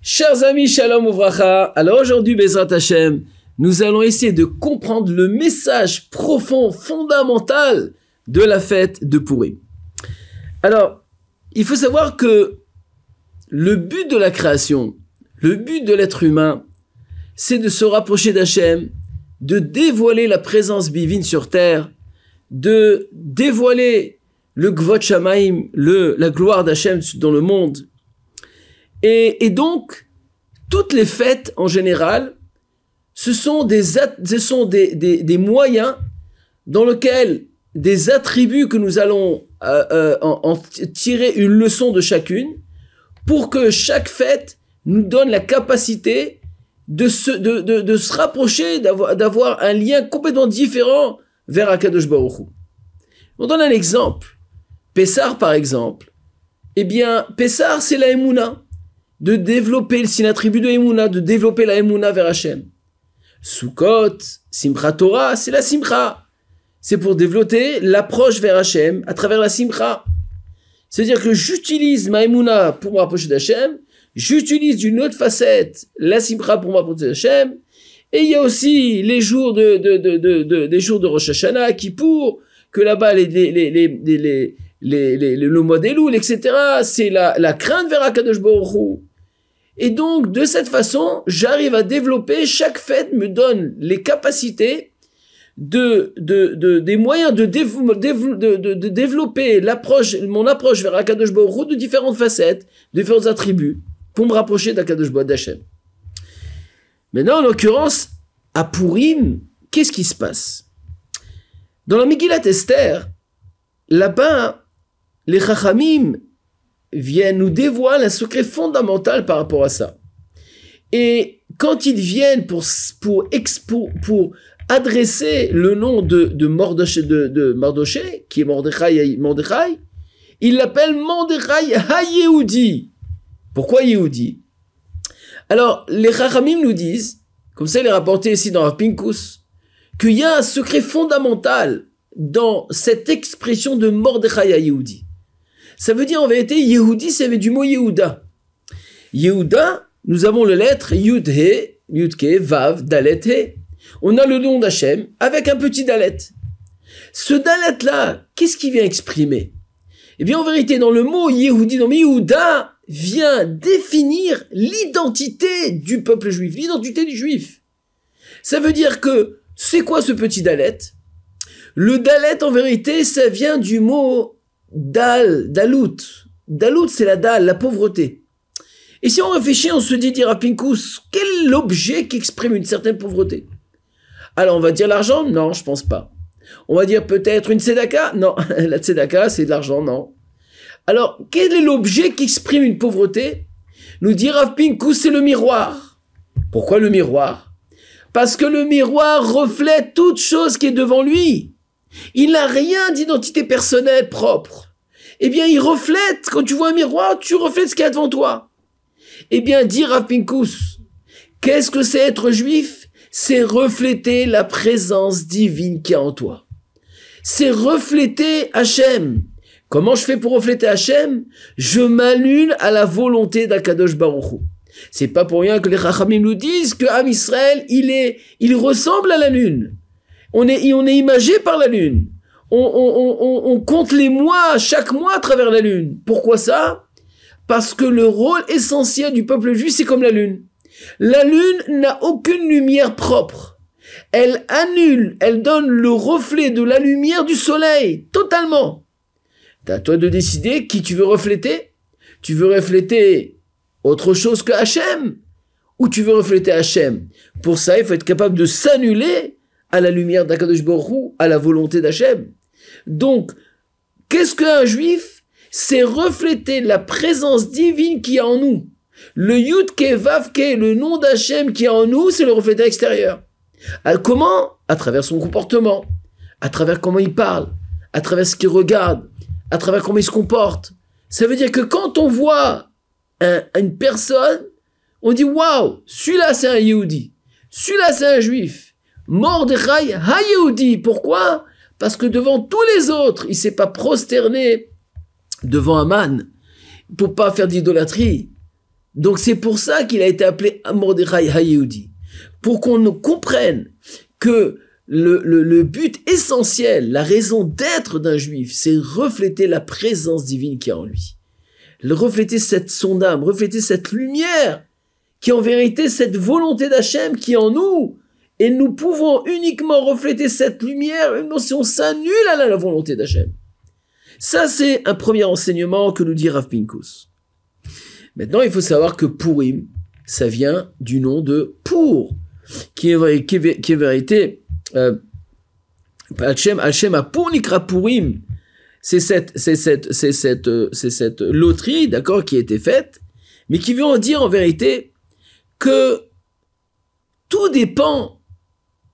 Chers amis, shalom ouvracha. Alors aujourd'hui, Bezrat Hashem, nous allons essayer de comprendre le message profond, fondamental de la fête de Purim. Alors, il faut savoir que le but de la création, le but de l'être humain, c'est de se rapprocher d'Hachem, de dévoiler la présence divine sur terre, de dévoiler le Gvot Shamaim, la gloire d'Hachem dans le monde. Et, donc, toutes les fêtes en général, ce sont des, moyens dans lesquels des attributs que nous allons euh, euh, en, tirer une leçon de chacune pour que chaque fête nous donne la capacité de se rapprocher, d'avoir un lien complètement différent vers Akadosh Baruch Hu. On donne un exemple. Pessar, par exemple. Eh bien, Pessar, c'est la Emouna. De développer, c'est l'attribut de Emouna, de développer la Emouna vers Hachem. Sukkot, Simcha Torah, c'est la Simcha. C'est pour développer l'approche vers Hachem à travers la Simcha. C'est-à-dire que j'utilise ma Emouna pour me rapprocher d'Hachem, j'utilise d'une autre facette la Simcha pour me rapprocher d'Hachem, et il y a aussi les jours de, Rosh Hashanah, qui pour que là-bas les, les, les, le mois des loups, etc., c'est la, la crainte vers Akadosh Baruch Et donc, de cette façon, j'arrive à développer, chaque fête me donne les capacités de, de, de, des moyens de, développer l'approche, mon approche vers Akadosh Baruch de différentes facettes, de différents attributs, pour me rapprocher d'Akadosh Baruch d'Hachem. Maintenant, en l'occurrence, à Purim, qu'est-ce qui se passe? Dans la Megillat Esther, là-bas, les Chachamim viennent nous dévoiler un secret fondamental par rapport à ça. Et quand ils viennent pour, pour, pour, adresser le nom de, de, Mardoché, qui est Mordechai, Mordechai il l'appelle Mordechai HaYehudi. Pourquoi Yehudi? Alors, les Chachamim nous disent, comme ça il est rapporté ici dans Pinkus, qu'il y a un secret fondamental dans cette expression de Mordechai Yehudi. Ça veut dire en vérité, Yehudi, ça veut du mot Yehuda. Yehuda, nous avons le lettre Yud-He, Yud-Ke, Vav, Dalet, He on a le nom d'Hachem avec un petit dalet. Ce dalet-là, qu'est-ce qu'il vient exprimer? Eh bien, en vérité, dans le mot Yehudi, dans Yehuda, vient définir l'identité du peuple juif, l'identité du juif. Ça veut dire que, c'est quoi ce petit dalet? Le dalet, en vérité, ça vient du mot dal, dalout. Dalout, c'est la dalle, la pauvreté. Et si on réfléchit, on se dit, dira Pinkus, quel est l'objet qui exprime une certaine pauvreté? Alors on va dire l'argent? Non, je pense pas. On va dire peut-être une tzedaka? Non, la tzedaka c'est de l'argent, non. Alors quel est l'objet qui exprime une pauvreté? Nous dit Rav c'est le miroir. Pourquoi le miroir? Parce que le miroir reflète toute chose qui est devant lui. Il n'a rien d'identité personnelle propre. Eh bien, il reflète, quand tu vois un miroir, tu reflètes ce qu'il y a devant toi. Eh bien, dit Rav qu'est-ce que c'est être juif? C'est refléter la présence divine qui est en toi. C'est refléter Hachem. Comment je fais pour refléter Hachem? Je m'annule à la volonté d'Akadosh Baruch C'est pas pour rien que les Chachamim nous disent que Am Israël, il est, il ressemble à la lune. On est, on est imagé par la lune. On, compte les mois, chaque mois à travers la lune. Pourquoi ça? Parce que le rôle essentiel du peuple juif, c'est comme la lune. La lune n'a aucune lumière propre. Elle annule, elle donne le reflet de la lumière du soleil, totalement. C'est à toi de décider qui tu veux refléter. Tu veux refléter autre chose que Hachem ou tu veux refléter Hachem. Pour ça, il faut être capable de s'annuler à la lumière d'Akadosh Baruch à la volonté d'Hachem. Donc, qu'est-ce qu'un juif? C'est refléter la présence divine qui est en nous. Le Yud Vav le nom d'Hachem qui est en nous, c'est le reflet extérieur. Euh, comment? À travers son comportement, à travers comment il parle, à travers ce qu'il regarde, à travers comment il se comporte. Ça veut dire que quand on voit une personne, on dit waouh, celui-là c'est un Yehudi, celui-là c'est un juif. Mordechai ha Yehudi. Pourquoi? Parce que devant tous les autres, il s'est pas prosterné devant Aman pour pas faire d'idolâtrie. Donc c'est pour ça qu'il a été appelé Mordechai Hayehudi. Pour qu'on comprenne que le, but essentiel, la raison d'être d'un juif, c'est refléter la présence divine qui est en lui. Refléter cette son d'âme, refléter cette lumière qui est en vérité cette volonté d'Hachem qui est en nous. Et nous pouvons uniquement refléter cette lumière si on s'annule à la volonté d'Hachem. Ça, c'est un premier enseignement que nous dit Rav Pinkus. Maintenant, il faut savoir que Purim, ça vient du nom de Pour, qui est, qui est, qui est vérité. Euh, Hachem, a pour Nikra Purim. C'est cette, c'est cette, c'est cette, euh, c'est cette loterie, d'accord, qui a été faite, mais qui veut en dire en vérité que tout dépend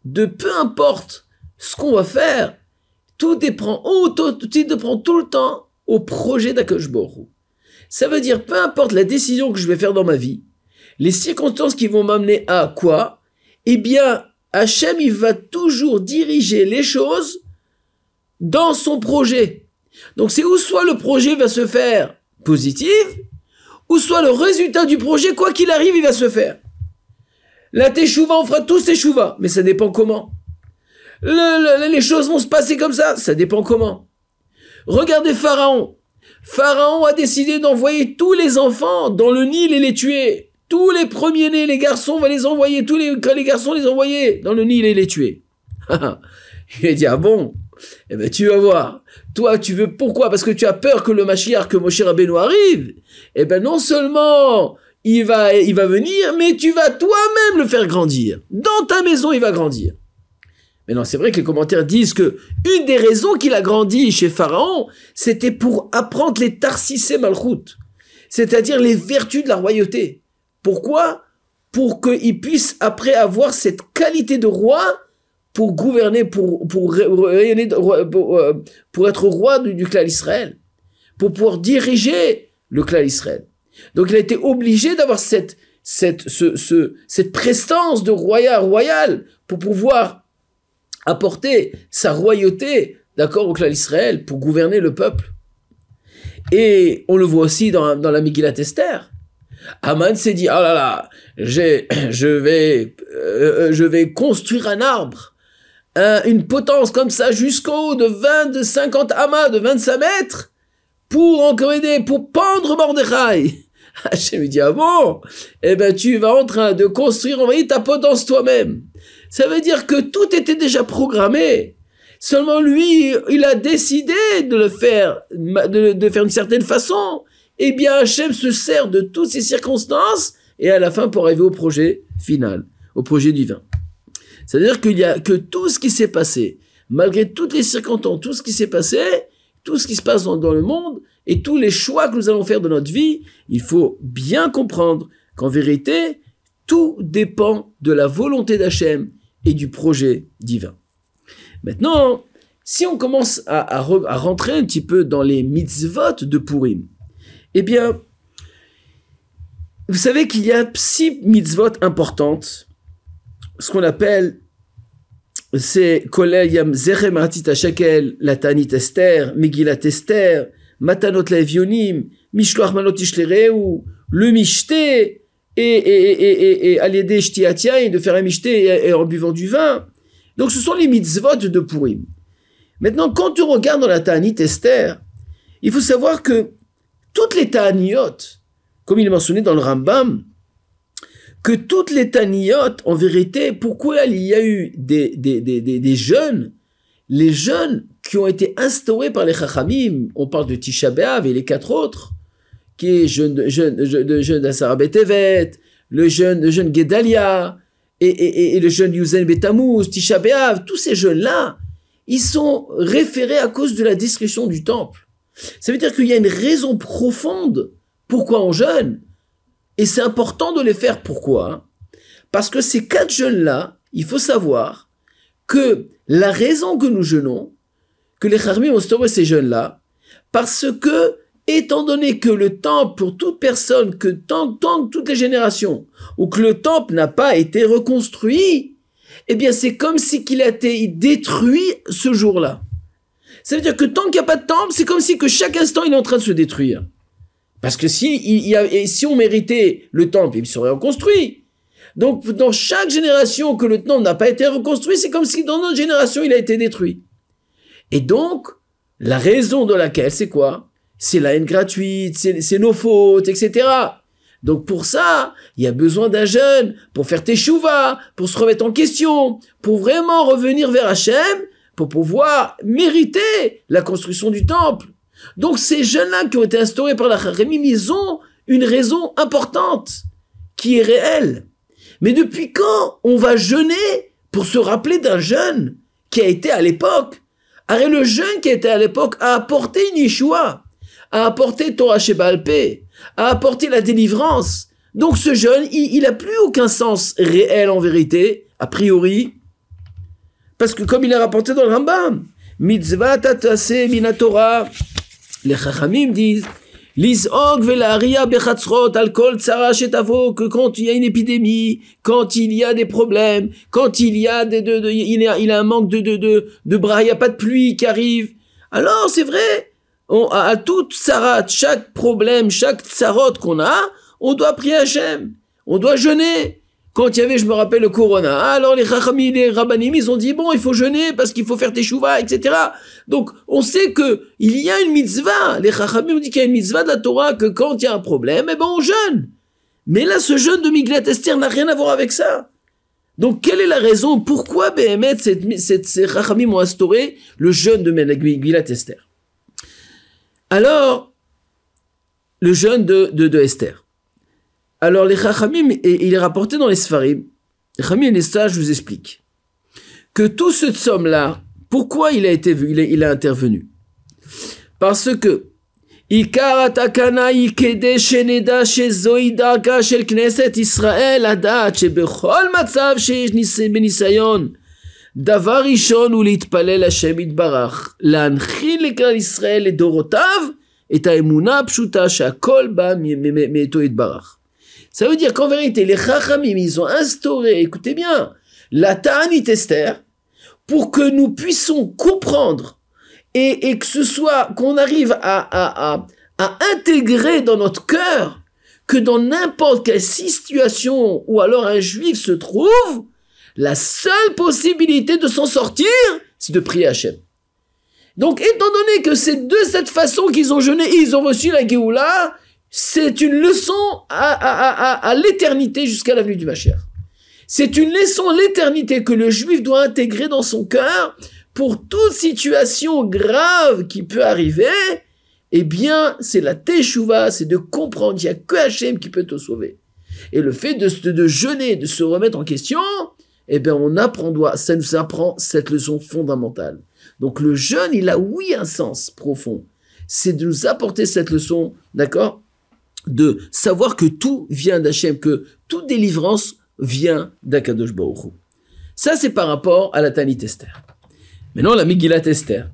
de peu importe ce qu'on va faire, tout dépend, tout, dépend tout le temps au projet d'Akashboru. Ça veut dire, peu importe la décision que je vais faire dans ma vie, les circonstances qui vont m'amener à quoi, eh bien, Hachem, il va toujours diriger les choses dans son projet. Donc c'est où soit le projet va se faire positif, ou soit le résultat du projet, quoi qu'il arrive, il va se faire. La teshuva, on fera tous teshuva, mais ça dépend comment. les choses vont se passer comme ça, ça dépend comment. Regardez Pharaon. Pharaon a décidé d'envoyer tous les enfants dans le Nil et les tuer. Tous les premiers-nés, les garçons, va les envoyer. Tous les, les garçons les envoyer dans le Nil et les tuer. Il a dit, ah bon? Eh ben, tu vas voir. Toi, tu veux, pourquoi? Parce que tu as peur que le Mashiach, que Moshe Rabbeinu arrive. Eh ben, non seulement il va, il va venir, mais tu vas toi-même le faire grandir. Dans ta maison, il va grandir. Mais non, c'est vrai que les commentaires disent que une des raisons qu'il a grandi chez Pharaon, c'était pour apprendre les tarsissé malchut, c'est-à-dire les vertus de la royauté. Pourquoi? Pour qu'il puisse après avoir cette qualité de roi pour gouverner, euh, pour, être roi du, du clan Israël, pour pouvoir diriger le clan Israël. Donc il a été obligé d'avoir cette, cette, ce, cette prestance de royal, royal pour pouvoir apporter sa royauté, d'accord, au clan d'Israël pour gouverner le peuple. Et on le voit aussi dans, dans la Megillat Esther. Aman s'est dit, ah là là, je vais, euh, euh, je vais construire un arbre, une potence comme ça jusqu'au de 20, de 50 amas, de 25 mètres, pour encore pour pendre Mordechai. Hachem dit, ah bon, eh ben tu vas en train de construire, envoyer ta potence toi-même. Ça veut dire que tout était déjà programmé. Seulement lui, il a décidé de le faire, de, faire d'une certaine façon. Eh bien, Hachem se sert de toutes ces circonstances et à la fin pour arriver au projet final, au projet divin. C'est-à-dire qu'il y a que tout ce qui s'est passé, malgré toutes les circonstances, tout ce qui s'est passé, tout ce qui se passe dans, le monde et tous les choix que nous allons faire de notre vie, il faut bien comprendre qu'en vérité, tout dépend de la volonté d'Hachem et du projet divin. Maintenant, si on commence à, rentrer un petit peu dans les mitzvot de Purim, eh bien, vous savez qu'il y a six mitzvot importantes, ce qu'on appelle c'est Yam Zerem Shekel, la Tanit Esther, Megillat Esther, Matanot Levionim, Mishloach Manot ou le Mishte, et, et, et, et, à l'aider et de faire un et, en buvant du vin. Donc ce sont les mitzvot de Purim. Maintenant, quand tu regardes dans la Ta'anit Esther, il faut savoir que toutes les Ta'aniot, comme il est mentionné dans le Rambam, que toutes les Ta'aniot, en vérité, pourquoi il y a eu des, des, des, des, jeunes, les jeunes qui ont été instaurés par les Chachamim, on parle de Tisha B'Av et les quatre autres, qui est jeune, jeune, jeune, jeune le jeune, le jeune Gedalia, et, et, et, le jeune Yuzen Betamouz, Tisha B'Av, tous ces jeunes-là, ils sont référés à cause de la destruction du temple. Ça veut dire qu'il y a une raison profonde pourquoi on jeûne. Et c'est important de les faire. Pourquoi? Parce que ces quatre jeunes-là, il faut savoir que la raison que nous jeûnons, que les Kharmi ont stoppé ces jeunes-là, parce que étant donné que le temple, pour toute personne, que tant, tant, toutes les générations, ou que le temple n'a pas été reconstruit, eh bien, c'est comme si qu'il a été détruit ce jour-là. Ça veut dire que tant qu'il n'y a pas de temple, c'est comme si que chaque instant, il est en train de se détruire. Parce que si, si on méritait le temple, il serait reconstruit. Donc, dans chaque génération que le temple n'a pas été reconstruit, c'est comme si dans notre génération, il a été détruit. Et donc, la raison de laquelle, c'est quoi? C'est la haine gratuite, c'est nos fautes, etc. Donc pour ça, il y a besoin d'un jeune pour faire tes chouvas, pour se remettre en question, pour vraiment revenir vers Hachem, pour pouvoir mériter la construction du temple. Donc ces jeunes-là qui ont été instaurés par la Chachamim, ils ont une raison importante qui est réelle. Mais depuis quand on va jeûner pour se rappeler d'un jeune qui a été à l'époque? Arrête le jeune qui a été à l'époque a apporté une Yeshua, a apporté Torah Shebalpe, a apporté la délivrance. Donc ce jeune, il n'a plus aucun sens réel en vérité, a priori, parce que comme il est rapporté dans le Rambam, mitzvah tatase minatora, les chachamim disent, L'isog velaria bechatzrot al kol que quand il y a une épidémie, quand il y a des problèmes, quand il y a des, de, de, il, y a, il a un manque de, de, de, de bras, il n'y a pas de pluie qui arrive. Alors c'est vrai, on, à, toute sarat, chaque problème, chaque tsarot qu'on a, on doit prier Hachem, on doit jeûner. Quand il y avait, je me rappelle, le corona, alors les chachamim, les rabbanim, ils ont dit, bon, il faut jeûner parce qu'il faut faire tes chouvas, etc. Donc, on sait que il y a une mitzvah. Les chachamim ont dit qu'il y a une mitzvah de la Torah, que quand il y a un problème, eh ben, on jeûne. Mais là, ce jeûne de Miglat Esther n'a rien à voir avec ça. Donc, quelle est la raison Pourquoi Béhémet, ces chachamim ont instauré le jeûne de Miglat Esther? Alors, le jeûne de Esther. Alors les Chachamim, il est rapporté dans les Sfarim, les Chachamim les sages vous expliquent que tout ce somme-là, pourquoi il a été vu, il a, il a intervenu Parce que דבר ראשון הוא להתפלל השם יתברך להנחיל לכלל ישראל לדורותיו את האמונה הפשוטה שהכל בא מאיתו יתברך ça veut dire qu'en vérité, les Chachamim, ils ont instauré, écoutez bien, la Ta'anit Esther pour que nous puissions comprendre et, que ce soit, qu'on arrive à, intégrer dans notre cœur que dans n'importe quelle situation où alors un juif se trouve, la seule possibilité de s'en sortir, c'est de prier Hachem. Donc, étant donné que c'est de cette façon qu'ils ont jeûné, ils ont reçu la Géoula, c'est une leçon à, l'éternité jusqu'à l'avenue du Mashiach. C'est une leçon à l'éternité que le juif doit intégrer dans son cœur pour toute situation grave qui peut arriver. Eh bien, c'est la teshuva, c'est de comprendre qu'il n'y a que Hachem qui peut te sauver. Et le fait de, de jeûner, de se remettre en question, eh bien, on apprend, ça nous apprend cette leçon fondamentale. Donc, le jeûne, il a oui un sens profond. C'est de nous apporter cette leçon, d'accord? De savoir que tout vient d'Hachem, que toute délivrance vient d'Akadosh Baruch Ça, c'est par rapport à la Tanit Esther. Maintenant, la Megillat Esther.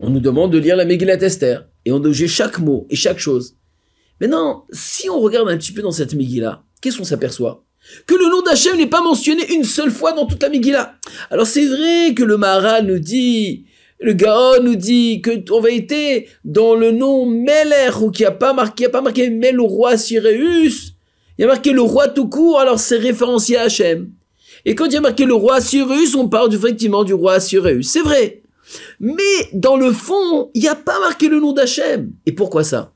On nous demande de lire la Megillat Esther. Et on juger chaque mot et chaque chose. Maintenant, si on regarde un petit peu dans cette Megillah, qu'est-ce qu'on s'aperçoit? Que le nom d'Hachem n'est pas mentionné une seule fois dans toute la Megillah. Alors c'est vrai que le Maharal nous dit le Gaon nous dit que en vérité, dans le nom Meler, ou qui a pas marqué, a pas marqué mais le roi Sireus, il a marqué le roi tout court, alors c'est référencié à Hachem. Et quand il y a marqué le roi Sireus, on parle effectivement du roi Sireus. C'est vrai. Mais dans le fond, il n'y a pas marqué le nom d'Hachem. Et pourquoi ça?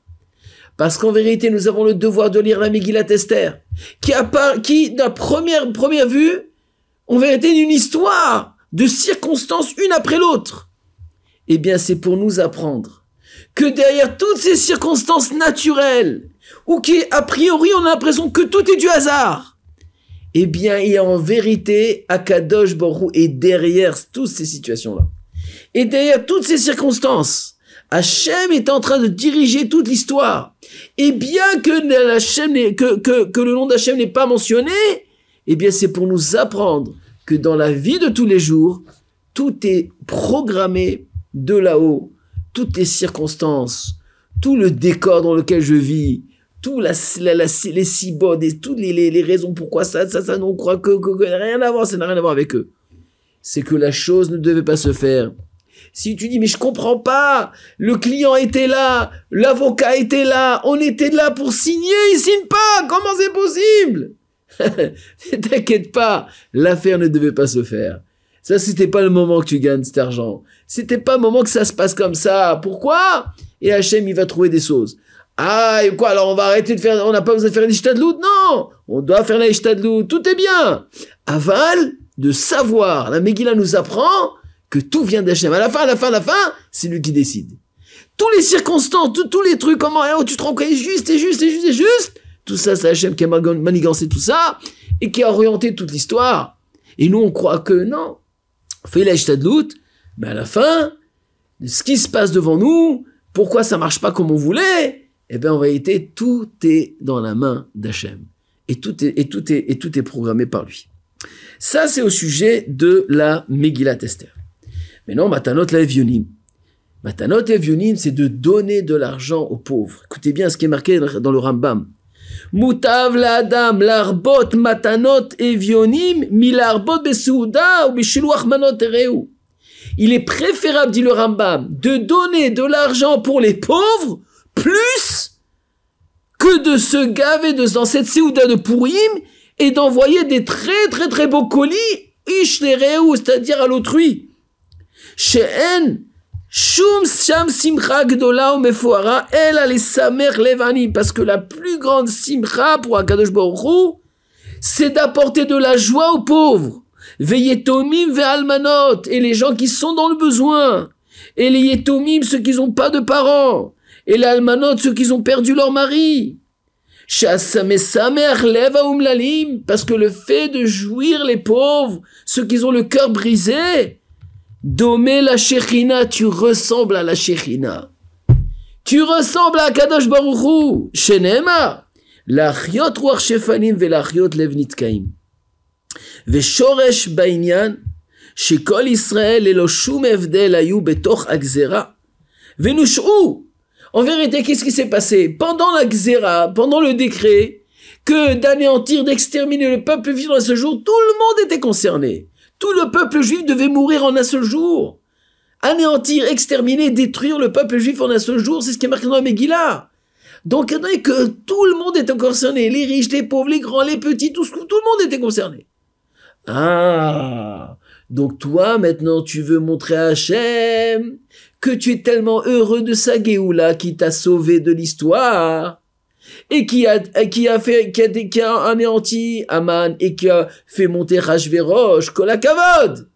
Parce qu'en vérité, nous avons le devoir de lire la Megillat Esther, qui, a pas, qui, d'un première, première vue, en vérité, une histoire de circonstances une après l'autre. Eh bien, c'est pour nous apprendre que derrière toutes ces circonstances naturelles, ou qui, a priori, on a l'impression que tout est du hasard, eh bien, il y a en vérité Akadosh Borou et derrière toutes ces situations-là. Et derrière toutes ces circonstances, Hachem est en train de diriger toute l'histoire. Et bien que le nom d'Hachem n'est pas mentionné, eh bien, c'est pour nous apprendre que dans la vie de tous les jours, tout est programmé de là-haut, toutes les circonstances, tout le décor dans lequel je vis, tout les cibodes et toutes les, raisons pourquoi ça, ça, ça, on croit que, que, rien à voir, ça n'a rien à voir avec eux. C'est que la chose ne devait pas se faire. Si tu dis, mais je comprends pas, le client était là, l'avocat était là, on était là pour signer, il signe pas, comment c'est possible? T'inquiète pas, l'affaire ne devait pas se faire. Ça, c'était pas le moment que tu gagnes cet argent. C'était pas le moment que ça se passe comme ça. Pourquoi? Et Hachem, il va trouver des choses. Ah, et quoi, alors on va arrêter de faire, on n'a pas besoin de faire l'ishtadlout? Non! On doit faire l'ishtadlout, tout est bien! Aval, de savoir, la Megillah nous apprend que tout vient d'Hachem. À la fin, à la fin, à la fin, c'est lui qui décide. Tous les circonstances, tous les trucs, comment, oh, tu te rends compte, juste, et juste, et juste, et juste, tout ça, c'est Hachem qui a manigancé tout ça, et qui a orienté toute l'histoire. Et nous, on croit que non. Mais à la fin, ce qui se passe devant nous, pourquoi ça marche pas comme on voulait, eh bien en réalité, tout est dans la main d'Hachem. Et tout est, et tout est, et tout est programmé par lui. Ça, c'est au sujet de la Megillat Esther. Maintenant, Matanot la. Matanot Evionim, c'est de donner de l'argent aux pauvres. Écoutez bien ce qui est marqué dans le Rambam. Mutav la larbot matanot evionim, milarbot besouda ou ereu. Il est préférable, dit le Rambam, de donner de l'argent pour les pauvres plus que de se gaver de, dans cette Séouda de Pourim et d'envoyer des très très très beaux colis, c'est-à-dire à l'autrui. She'en, shum sham simcha mefoara, les parce que la plus grande simcha pour Akadosh Baruch c'est d'apporter de la joie aux pauvres. Veyetomim ve almanot, et les gens qui sont dans le besoin. Et les yetomim, ceux qui n'ont pas de parents et l'almanot, ceux qui ont perdu leur mari. Parce que le fait de jouir les pauvres, ceux qui ont le cœur brisé, domé la shechina, tu ressembles à la shechina. Tu ressembles à Kadosh Baruchou, Shenema. Shefanim ve la chiot levnitkaim. Ve shoresh bainyan, shekol Israël elo shum evdel ayu betoch agzera. Venush'u, en vérité, qu'est-ce qui s'est passé? Pendant la xéra, pendant le décret, que d'anéantir, d'exterminer le peuple en un seul jour, tout le monde était concerné. Tout le peuple juif devait mourir en un seul jour. Anéantir, exterminer, détruire le peuple juif en un seul jour, c'est ce qui est marqué dans la Megillah. Donc, que tout le monde était concerné, les riches, les pauvres, les grands, les petits, tout, tout le monde était concerné. Ah, donc toi, maintenant, tu veux montrer à Hachem que tu es tellement heureux de sa Géoula qui t'a sauvé de l'histoire et qui a, qui a fait, qui a, qui a anéanti Aman et qui a fait monter Rajverosh, Kolakavod.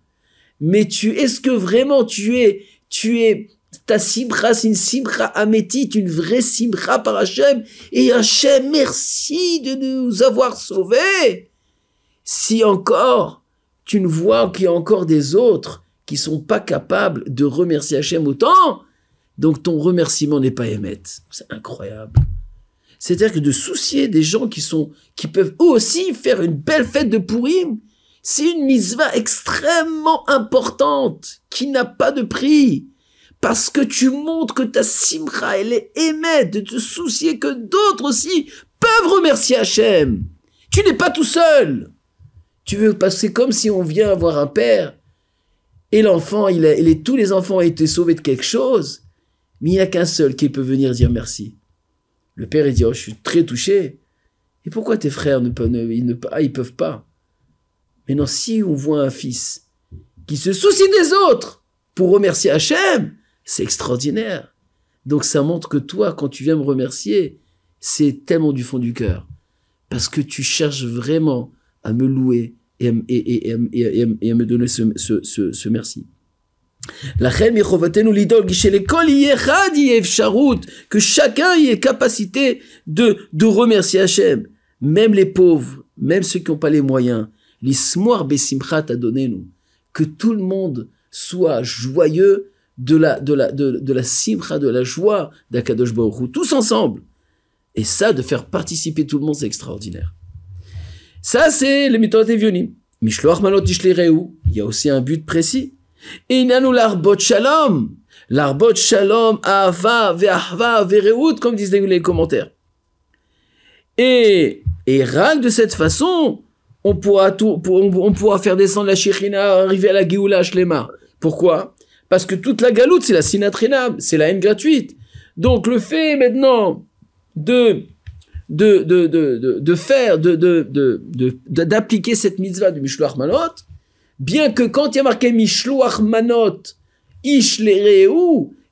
Mais tu, est-ce que vraiment tu es, tu es, ta simra, c'est une simra amétite, une vraie simra par Hachem? Et Hachem, merci de nous avoir sauvés. Si encore, tu ne vois qu'il y a encore des autres qui sont pas capables de remercier Hachem autant, donc ton remerciement n'est pas émettre. C'est incroyable. C'est-à-dire que de soucier des gens qui sont, qui peuvent eux aussi faire une belle fête de Purim, c'est une mitzvah extrêmement importante, qui n'a pas de prix. Parce que tu montres que ta simra, elle est émette, de te soucier que d'autres aussi peuvent remercier Hachem. Tu n'es pas tout seul. Tu veux passer comme si on vient avoir un père et l'enfant, il, est, tous les enfants ont été sauvés de quelque chose, mais il n'y a qu'un seul qui peut venir dire merci. Le père, il dit, oh, je suis très touché. Et pourquoi tes frères ne peuvent, ils ne ah, peuvent pas? Mais non, si on voit un fils qui se soucie des autres pour remercier Hachem, c'est extraordinaire. Donc ça montre que toi, quand tu viens me remercier, c'est tellement du fond du cœur. Parce que tu cherches vraiment à me louer, et, à me donner ce merci. Que chacun ait capacité de, de remercier Hachem, même les pauvres, même ceux qui n'ont pas les moyens. L'ismoir besimchat a donné nous, que tout le monde soit joyeux de la, de la, de, la simcha, de la joie d'Akadosh Baruch tous ensemble. Et ça, de faire participer tout le monde, c'est extraordinaire. Ça, c'est le méthode Evionim. Mishloach malot Il y a aussi un but précis. Et nous l'arbot shalom. L'arbot shalom, ahava, ve'ahva, ve'reut, comme disent les commentaires. Et, et de cette façon, on pourra tout, on, pourra faire descendre la shirina, arriver à la Géoula Shlema. Pourquoi? Parce que toute la galoute, c'est la sinatrinam, c'est la haine gratuite. Donc le fait maintenant de de, de, de, de faire, de, d'appliquer cette mitzvah du Mishloach Manot, bien que quand il y a marqué Mishloach Manot, Ish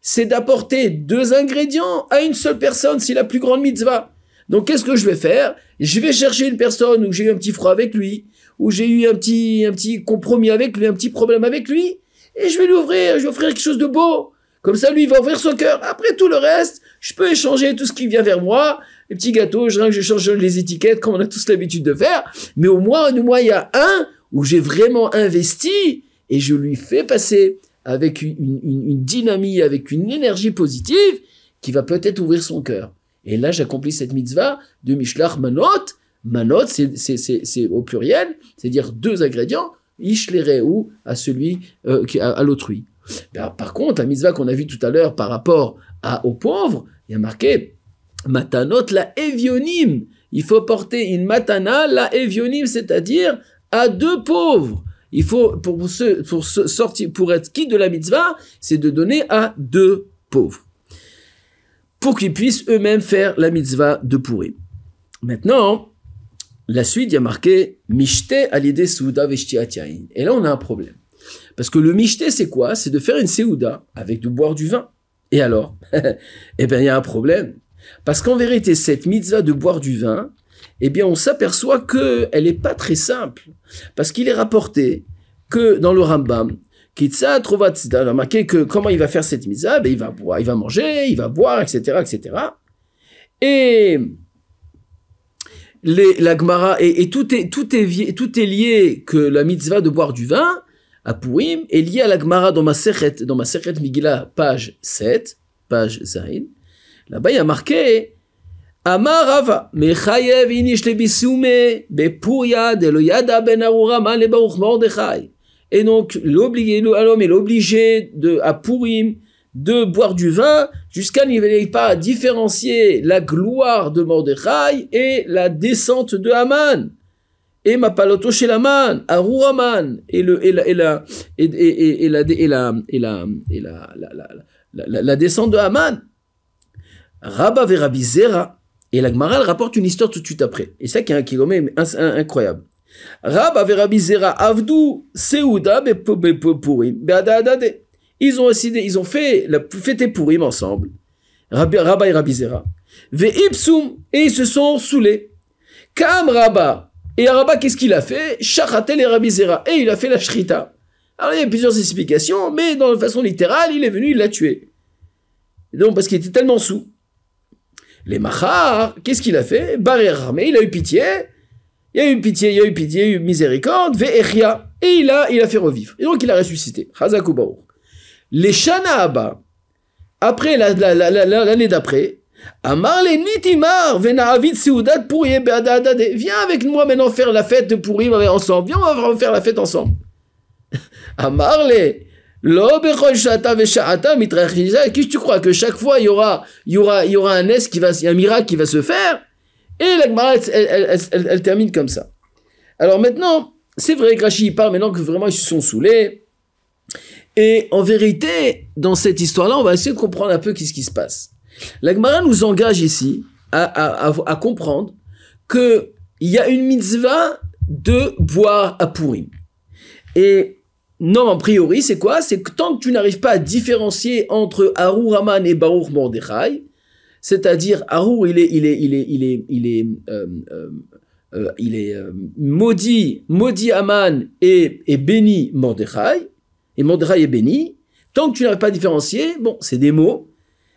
c'est d'apporter deux ingrédients à une seule personne, c'est la plus grande mitzvah. Donc qu'est-ce que je vais faire? Je vais chercher une personne où j'ai eu un petit froid avec lui, où j'ai eu un petit, un petit compromis avec lui, un petit problème avec lui, et je vais lui ouvrir, je vais offrir quelque chose de beau. Comme ça, lui, il va ouvrir son cœur. Après tout le reste, je peux échanger tout ce qui vient vers moi, les petits gâteaux, je, je change les étiquettes comme on a tous l'habitude de faire. Mais au moins, au moins, il y a un où j'ai vraiment investi et je lui fais passer avec une, une, dynamique, avec une énergie positive qui va peut-être ouvrir son cœur. Et là, j'accomplis cette mitzvah de Mishlach Manot. Manot, c'est au pluriel, c'est-à-dire deux ingrédients, ou à celui, euh, à, l'autrui. Par contre, la mitzvah qu'on a vue tout à l'heure par rapport à, aux pauvres, il y a marqué Matanot la evionim. Il faut porter une matana la evionim, c'est-à-dire à deux pauvres. Il faut, pour, se, pour sortir, pour être quitte de la mitzvah, c'est de donner à deux pauvres. Pour qu'ils puissent eux-mêmes faire la mitzvah de pourri. Maintenant, la suite, il y a marqué Mishte alide souda Et là, on a un problème. Parce que le mishte, c'est quoi? C'est de faire une seouda avec de boire du vin. Et alors? Eh bien, il y a un problème. Parce qu'en vérité, cette mitzvah de boire du vin, eh bien, on s'aperçoit qu'elle n'est pas très simple. Parce qu'il est rapporté que dans le Rambam, Kitsa Trovat, a marqué que comment il va faire cette mitzvah ben, il va boire, il va manger, il va boire, etc., etc. Et les, la Gemara, et, tout, est, tout, est, tout est lié que la mitzvah de boire du vin, à Purim, est lié à la Gemara dans ma Sechet, dans ma Sechet Migila, page 7, page Zain. Là-bas, il y a marqué Amar Rava, Mechayev inish lebisume, bepuria de lo yada ben arurama le baruch mordechai. Et donc, l'homme est obligé de, à Purim de boire du vin jusqu'à n'arrive pas à différencier la gloire de Mordechai et la descente de Haman. Et ma paloto chez Aruraman, et le, et la, et la, et, et, et la, et la, et la, et la, la, la, la descente de Haman. Rabba Verabi Zera, et la Gemara rapporte une histoire tout de suite après. Et ça qui est, qui est incroyable. Rabba Verabi Zera, Avdu Seuda Bepurim, Beadadade. Ils ont décidé, ils ont fait la fête Purim ensemble. Rabba et Rabbi Zera. Ve ipsum, et ils se sont saoulés. Kam Rabba. Et Rabba, qu'est-ce qu'il a fait? Shachatel et Rabbi Zera. Et il a fait la shrita. Alors il y a plusieurs explications, mais dans la façon littérale, il est venu, il l'a tué. donc parce qu'il était tellement sous. Les Machar, qu'est-ce qu'il a fait? Baré il a eu pitié. Il a eu pitié, il a eu pitié, il a eu miséricorde. Ve Et il a, fait revivre. Et donc il a ressuscité. Les Shana après l'année d'après, Amar les Nitimar, Venaavit Seudat Pourim, Viens avec moi maintenant faire la fête de Pourim ensemble. Viens, on va faire la fête ensemble. Amar les qui tu crois que chaque fois il y aura, il y aura, il y aura un es qui va, un miracle qui va se faire? Et la elle, elle, elle, termine comme ça. Alors maintenant, c'est vrai que Rashi parle maintenant que vraiment ils se sont saoulés. Et en vérité, dans cette histoire-là, on va essayer de comprendre un peu ce qui se passe. La Gemara nous engage ici à, comprendre qu'il y a une mitzvah de boire à Purim. Et non, a priori, c'est quoi? C'est que tant que tu n'arrives pas à différencier entre Arur Haman et Baruch Mordechai, c'est-à-dire Arur, il est, il est, il est, il est, il est, euh, euh, euh, il est maudit, maudit Haman et, et béni Mordechai, et Mordechai est béni. Tant que tu n'arrives pas à différencier, bon, c'est des mots.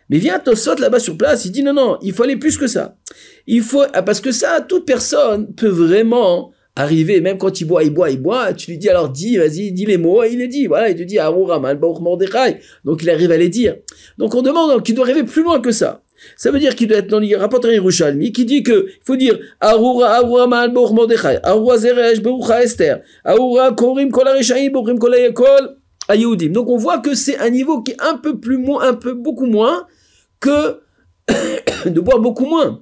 Mais viens, Tosot là-bas sur place, il dit non, non, il faut aller plus que ça. Il faut, ah, parce que ça, toute personne peut vraiment arriver, même quand il boit, il boit, il boit, tu lui dis alors dis, vas-y, dis les mots, et il les dit, voilà, il te dit donc il arrive à les dire. Donc on demande qu'il doit arriver plus loin que ça. Ça veut dire qu'il doit être dans le rapport Yerushalmi qui dit que il faut dire Arura Arura Ma'al Mordechai, Arura Zeresh Esther, Arura Korim Kol Arishaim Borim Kol Kol à Donc on voit que c'est un niveau qui est un peu plus moins, un peu beaucoup moins que de boire beaucoup moins.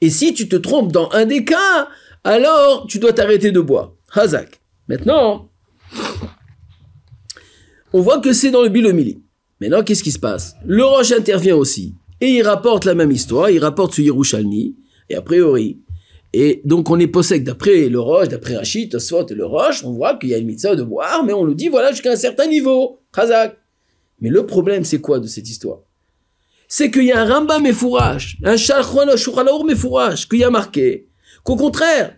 Et si tu te trompes dans un des cas, alors tu dois t'arrêter de boire. Hazak. Maintenant, on voit que c'est dans le Bilomili. Maintenant, qu'est-ce qui se passe? Le Roche intervient aussi. Et il rapporte la même histoire, il rapporte ce Yerushalmi, et a priori. Et donc on est possède d'après le Roche, d'après Rachid, Tosfot et le Roche, on voit qu'il y a une mitzvah de boire, mais on nous dit voilà jusqu'à un certain niveau, Khazak. Mais le problème, c'est quoi de cette histoire? C'est qu'il y a un Rambam fourrage, un mes fourrage, qu'il y a marqué qu'au contraire,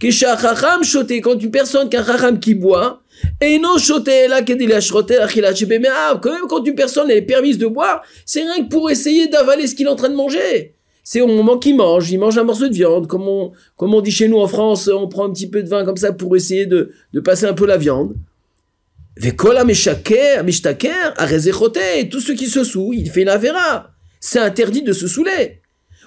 quand une personne, qu'un Chacham qui boit, et non quand même quand une personne est permise de boire, c'est rien que pour essayer d'avaler ce qu'il est en train de manger. C'est au moment qu'il mange, il mange un morceau de viande, comme on, comme on dit chez nous en France, on prend un petit peu de vin comme ça pour essayer de, de passer un peu la viande. Vekola meshaker, et tout ce qui se saoule, il fait une avéra. C'est interdit de se saouler.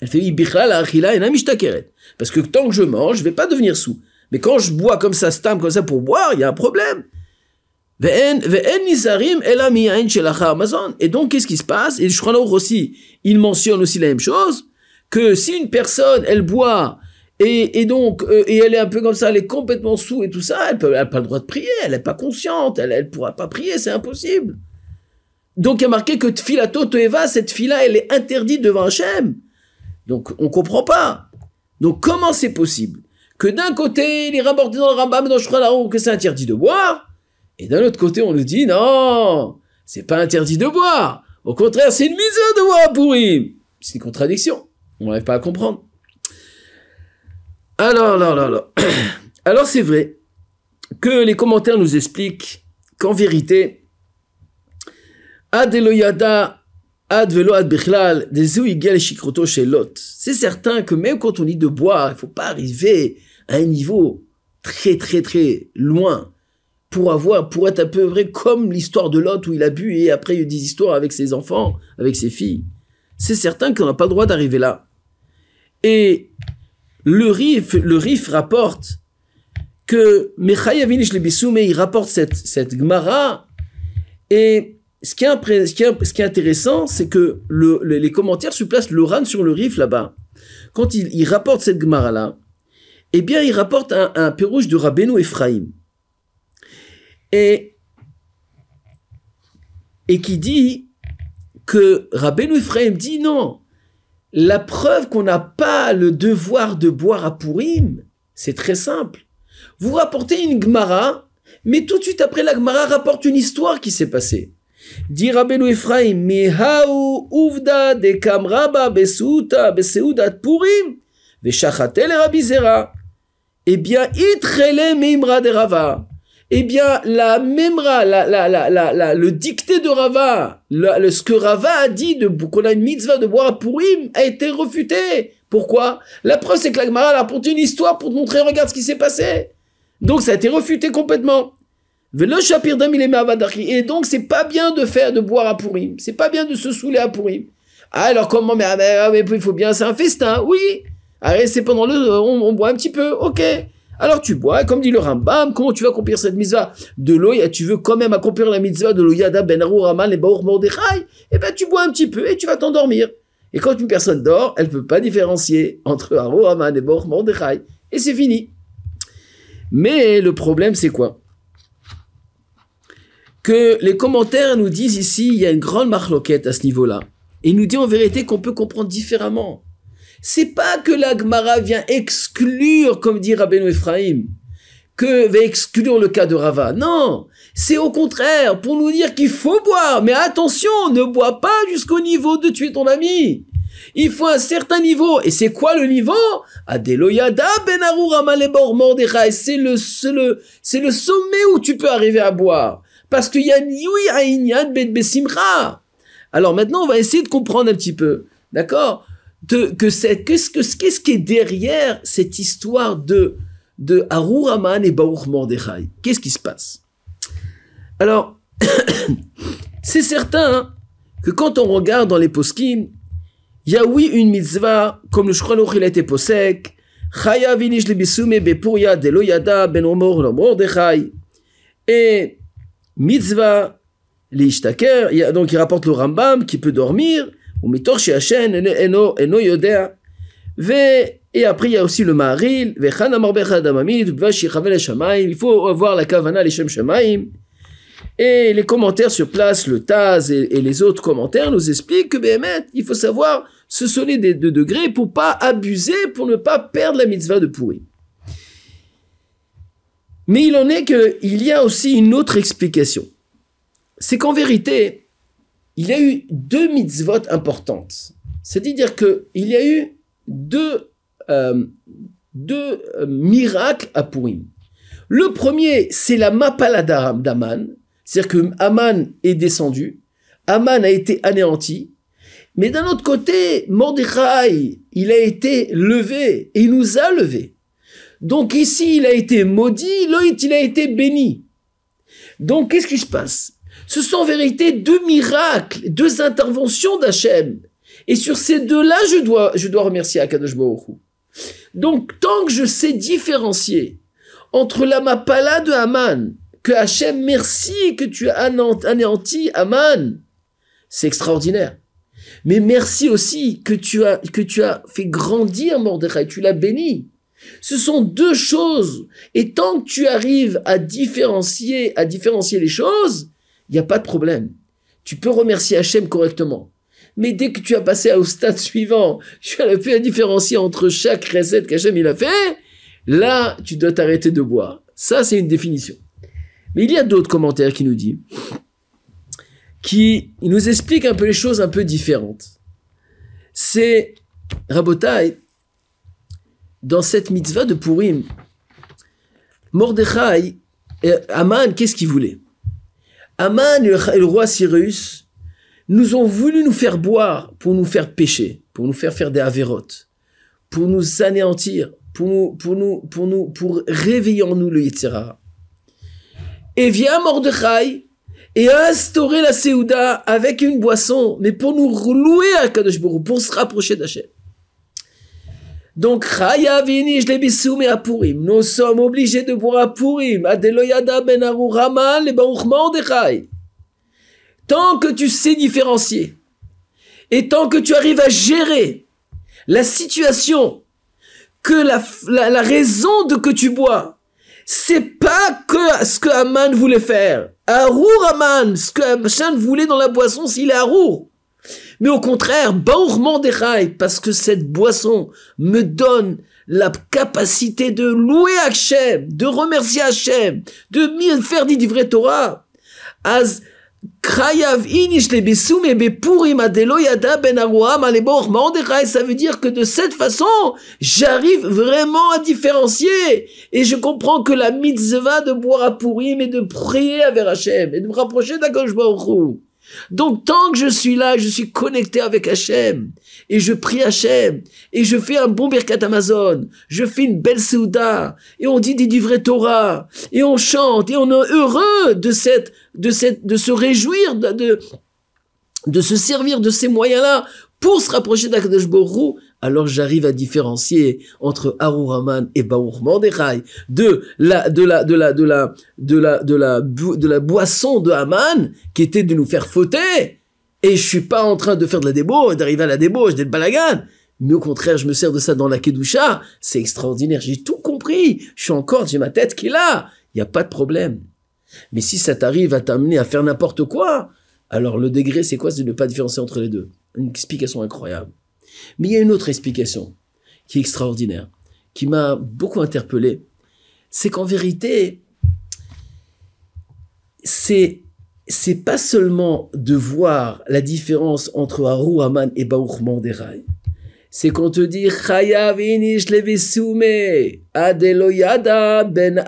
elle fait Parce que tant que je mange, je vais pas devenir sous. Mais quand je bois comme ça, stam comme ça pour boire, il y a un problème. Et donc, qu'est-ce qui se passe? Et le aussi, il mentionne aussi la même chose, que si une personne, elle boit et, donc, euh, et elle est un peu comme ça, elle est complètement sous et tout ça, elle n'a pas le droit de prier, elle n'est pas consciente, elle ne pourra pas prier, c'est impossible. Donc il y a marqué que Tfilato Toeva, cette fila, elle est interdite devant Hachem. Donc on comprend pas. Donc comment c'est possible que d'un côté, il est rapporté dans le Rambam, dans le que c'est interdit de boire, et d'un autre côté, on nous dit non, c'est pas interdit de boire. Au contraire, c'est une mise de boire pourri. C'est une contradiction. On n'arrive pas à comprendre. Alors, alors, alors, alors c'est vrai que les commentaires nous expliquent qu'en vérité, Ad Eloyada, Ad Velo Ad Bechlal, des chez Lot. C'est certain que même quand on dit de boire, il faut pas arriver à un niveau très très très loin pour avoir, pour être à peu près comme l'histoire de Lot où il a bu et après il y a eu des histoires avec ses enfants, avec ses filles. C'est certain qu'on n'a pas le droit d'arriver là. Et le Rif, le Rif rapporte que Mechayavinish le il rapporte cette, cette Gemara. Et ce qui est, intéressant, c'est que le, les commentaires se placent le Ran sur le Rif là-bas. Quand il, rapporte cette Gemara-là, eh bien, il rapporte un, un de Rabbeinu Ephraim. Et, et qui dit que Rabbeinu Ephraim dit non, la preuve qu'on n'a pas le devoir de boire à Purim, c'est très simple. Vous rapportez une Gemara, mais tout de suite après la Gemara rapporte une histoire qui s'est passée. Dit Rabbeinu Ephraim, Mihaou uvda de kamraba besouta beseudat Purim, veshachatel rabizera. Eh bien, itrele meimra de Rava eh bien, la memra, la, la, la, la, le dicté de Rava, le, ce que Rava a dit de qu'on a une mitzvah de boire Purim a été refuté. Pourquoi? La preuve, c'est que la a apporté une histoire pour te montrer, regarde ce qui s'est passé. Donc, ça a été refuté complètement. Et donc, c'est pas bien de faire, de boire à Purim. C'est pas bien de se saouler à Purim. Ah, alors comment mais, ah, mais, ah, mais, il faut bien, c'est un festin. Oui. Allez, c'est pendant le, on, on boit un petit peu. Ok. Alors tu bois, comme dit le Rambam, comment tu vas accomplir cette mitzvah de l'eau Tu veux quand même accomplir la mitzvah de l'Oyada Ben Raman et Baour Mordechai? Eh ben tu bois un petit peu et tu vas t'endormir. Et quand une personne dort, elle ne peut pas différencier entre Raman et Baour Mordechai. Et c'est fini. Mais le problème, c'est quoi? Que les commentaires nous disent ici, il y a une grande marloquette à ce niveau-là. Et il nous dit en vérité qu'on peut comprendre différemment. C'est pas que la Gemara vient exclure, comme dit Rabbeinu Ephraim, que va exclure le cas de Rava. Non, c'est au contraire pour nous dire qu'il faut boire. Mais attention, ne bois pas jusqu'au niveau de tuer ton ami. Il faut un certain niveau. Et c'est quoi le niveau? Adeloyada ben C'est le, c'est le, c'est le sommet où tu peux arriver à boire. Parce qu'il y a Niui ben Besimra. Alors maintenant, on va essayer de comprendre un petit peu. D'accord? Que c'est qu'est-ce que qui est derrière cette histoire de de Haruraman et Baruch Mordechai? Qu'est-ce qui se passe? Alors C'est certain que quand on regarde dans les poskim, il y a oui une mitzvah, comme le Shulchan il posek, Chaya vinish lebisume bepuria de loyada ben omor mordechai. Et mitzvah l'ishtaker, donc il rapporte le Rambam qui peut dormir, ou mitor shehachen eno eno yodea. Et après, il y a aussi le Maharil, il faut voir la Kavana, les Shem Shemaim. Et les commentaires sur place, le Taz et, les autres commentaires nous expliquent que Béhémet, il faut savoir se sonner des deux degrés pour pas abuser, pour ne pas perdre la mitzvah de pourri. Mais il en est qu'il y a aussi une autre explication. C'est qu'en vérité, il y a eu deux mitzvot importantes. C'est-à-dire qu'il y a eu deux, euh, deux euh, miracles à Purim. Le premier, c'est la Mapala d'Aman, c'est-à-dire que Aman est descendu, Aman a été anéanti, mais d'un autre côté, Mordechai, il a été levé, et nous a levés. Donc ici, il a été maudit, là, il a été béni. Donc, qu'est-ce qui se passe? Ce sont en vérité deux miracles, deux interventions d'Hachem. Et sur ces deux-là, je dois, je dois remercier Akadosh Baruch Donc, tant que je sais différencier entre la mapala de Haman, que Hachem, merci que tu as anéanti Haman, c'est extraordinaire. Mais merci aussi que tu as, que tu as fait grandir Mordechai, tu l'as béni. Ce sont deux choses. Et tant que tu arrives à différencier, à différencier les choses, il n'y a pas de problème. Tu peux remercier Hachem correctement. Mais dès que tu as passé au stade suivant, tu as pu différencier entre chaque recette qu'Hachem il a fait, là, tu dois t'arrêter de boire. Ça, c'est une définition. Mais il y a d'autres commentaires qui nous disent, qui nous expliquent un peu les choses un peu différentes. C'est Rabotai, dans cette mitzvah de Purim, Mordechai, Aman, qu'est-ce qu'il voulait? Aman et le roi Cyrus, nous ont voulu nous faire boire pour nous faire pécher, pour nous faire faire des avérotes, pour nous anéantir, pour nous, pour nous, pour nous, pour réveiller en nous le Yitzhara. Et vient Mordechai et a instauré la Séouda avec une boisson, mais pour nous louer à Kadosh pour se rapprocher d'Hachem. Donc, nous sommes obligés de boire à Purim, à Deloyada ben Ramal et Baruch Mordechai. Tant que tu sais différencier et tant que tu arrives à gérer la situation, que la, la, raison de que tu bois, c'est pas que ce que Aman voulait faire. Arour Aman, ce que Aman voulait dans la boisson s'il est Arour. Mais au contraire, des rails parce que cette boisson me donne la capacité de louer Hachem, de remercier Hachem, de faire des vrais Torah. As, ben ça veut dire que de cette façon, j'arrive vraiment à différencier. Et je comprends que la mitzvah de boire à Purim et de prier avec Hachem et de me rapprocher d'Akosh Baruch donc tant que je suis là, je suis connecté avec Hachem, et je prie Hachem, et je fais un bon Birkat Amazon, je fais une belle Souda, et on dit des vrais Torah, et on chante, et on est heureux de se réjouir, de, de, se servir de ces moyens-là pour se rapprocher d'Akadosh Borou, alors j'arrive à différencier entre Harouraman et Baruch Mordechai de la, de la, de la, de la, de la, de la, de la boisson de Haman qui était de nous faire fauter. Et je suis pas en train de faire de la débauche, d'arriver à la débauche, d'être balagan. Mais au contraire, je me sers de ça dans la Kedusha. C'est extraordinaire. J'ai tout compris. Je suis encore, j'ai ma tête qui est là. Il n'y a pas de problème. Mais si ça t'arrive à t'amener à faire n'importe quoi, alors le degré, c'est quoi? C'est de ne pas différencier entre les deux. Une explication incroyable. Mais il y a une autre explication qui est extraordinaire, qui m'a beaucoup interpellé. C'est qu'en vérité, c'est c'est pas seulement de voir la différence entre Haru Haman et Baruch Mordechai c'est qu'on te dit Chayav inish Adeloyada ben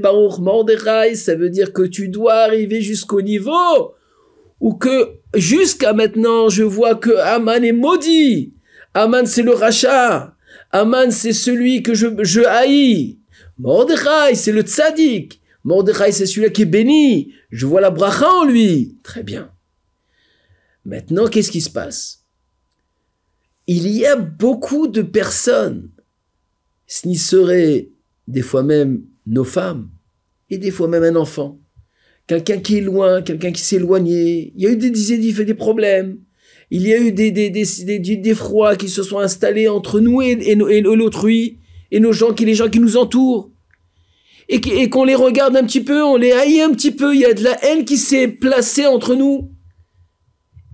Baruch Mordechai, ça veut dire que tu dois arriver jusqu'au niveau où que jusqu'à maintenant je vois que Aman est maudit. Aman c'est le rachat. Aman c'est celui que je, haïs. Mordechai c'est le tzaddik. Mordechai, c'est celui-là qui est béni. Je vois la bracha en lui. Très bien. Maintenant, qu'est-ce qui se passe? Il y a beaucoup de personnes, ce n'y serait des fois même nos femmes, et des fois même un enfant, quelqu'un qui est loin, quelqu'un qui s'est éloigné, il y a eu des, des, des problèmes, il y a eu des, des, des, des, froids qui se sont installés entre nous et, et, et l'autrui, et nos gens, qui, les gens qui nous entourent. Et qu'on les regarde un petit peu, on les haït un petit peu, il y a de la haine qui s'est placée entre nous.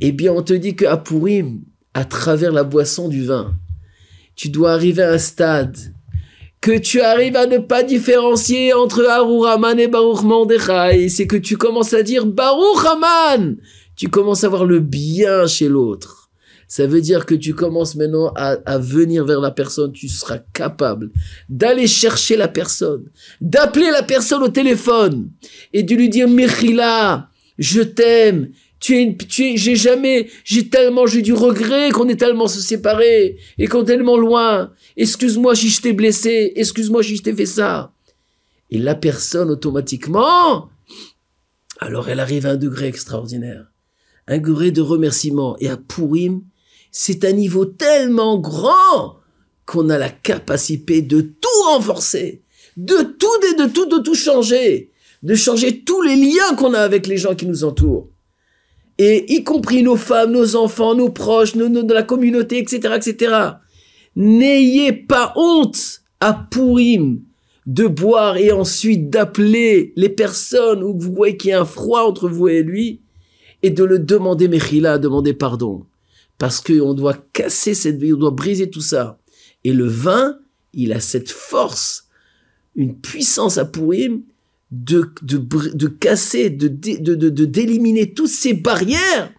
Eh bien, on te dit qu'à Pourim, à travers la boisson du vin, tu dois arriver à un stade que tu arrives à ne pas différencier entre Harouraman et Baruch Mordechai. C'est que tu commences à dire Baruch Haman. Tu commences à voir le bien chez l'autre. Ça veut dire que tu commences maintenant à, venir vers la personne, tu seras capable d'aller chercher la personne, d'appeler la personne au téléphone et de lui dire Mechila, je t'aime, tu es, tu es, j'ai jamais, j'ai tellement, j'ai du regret qu'on est tellement se séparer et qu'on est tellement loin. Excuse-moi si je t'ai blessé, excuse-moi si je t'ai fait ça. Et la personne automatiquement, alors elle arrive à un degré extraordinaire, un degré de remerciement. Et à Pourim, c'est un niveau tellement grand qu'on a la capacité de tout renforcer, de tout, de tout, de tout changer, de changer tous les liens qu'on a avec les gens qui nous entourent. Et y compris nos femmes, nos enfants, nos proches, nos, de la communauté, etc., etc. N'ayez pas honte à Pourim de boire et ensuite d'appeler les personnes où vous voyez qu'il y a un froid entre vous et lui et de le demander Mechila, demander pardon parce qu'on doit casser cette vie, on doit briser tout ça. Et le vin, il a cette force, une puissance à pourrir de, de, de casser, de, de, d'éliminer toutes ces barrières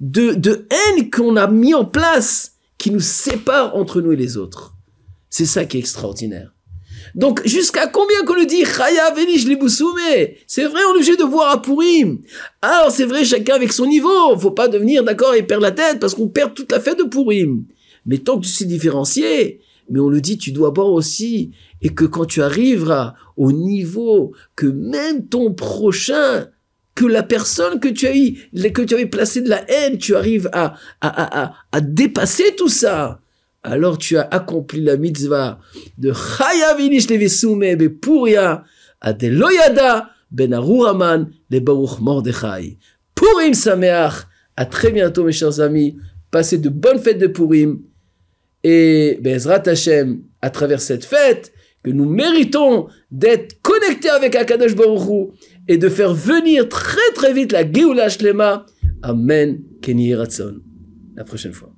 de, de haine qu'on a mis en place qui nous séparent entre nous et les autres. C'est ça qui est extraordinaire. Donc, jusqu'à combien qu'on le dit, Chaya Venish C'est vrai, on est obligé de voir à Pourim. Alors, c'est vrai, chacun avec son niveau. Faut pas devenir d'accord et perdre la tête parce qu'on perd toute la fête de Pourim. Mais tant que tu sais différencier, mais on le dit, tu dois boire aussi. Et que quand tu arriveras au niveau que même ton prochain, que la personne que tu as eu, que tu avais placé de la haine, tu arrives à, à, à, à dépasser tout ça alors tu as accompli la mitzvah de Chayavinish Levesume Bepuria Adeloyada Ben Aruraman le Baruch Mordechai. Purim Sameach. À très bientôt, mes chers amis. Passez de bonnes fêtes de Purim. Et Bezrat Hashem, à travers cette fête, que nous méritons d'être connectés avec Akadosh Baruch et de faire venir très très vite la Geoula Shlema. Amen. Kenny Ratson. La prochaine fois.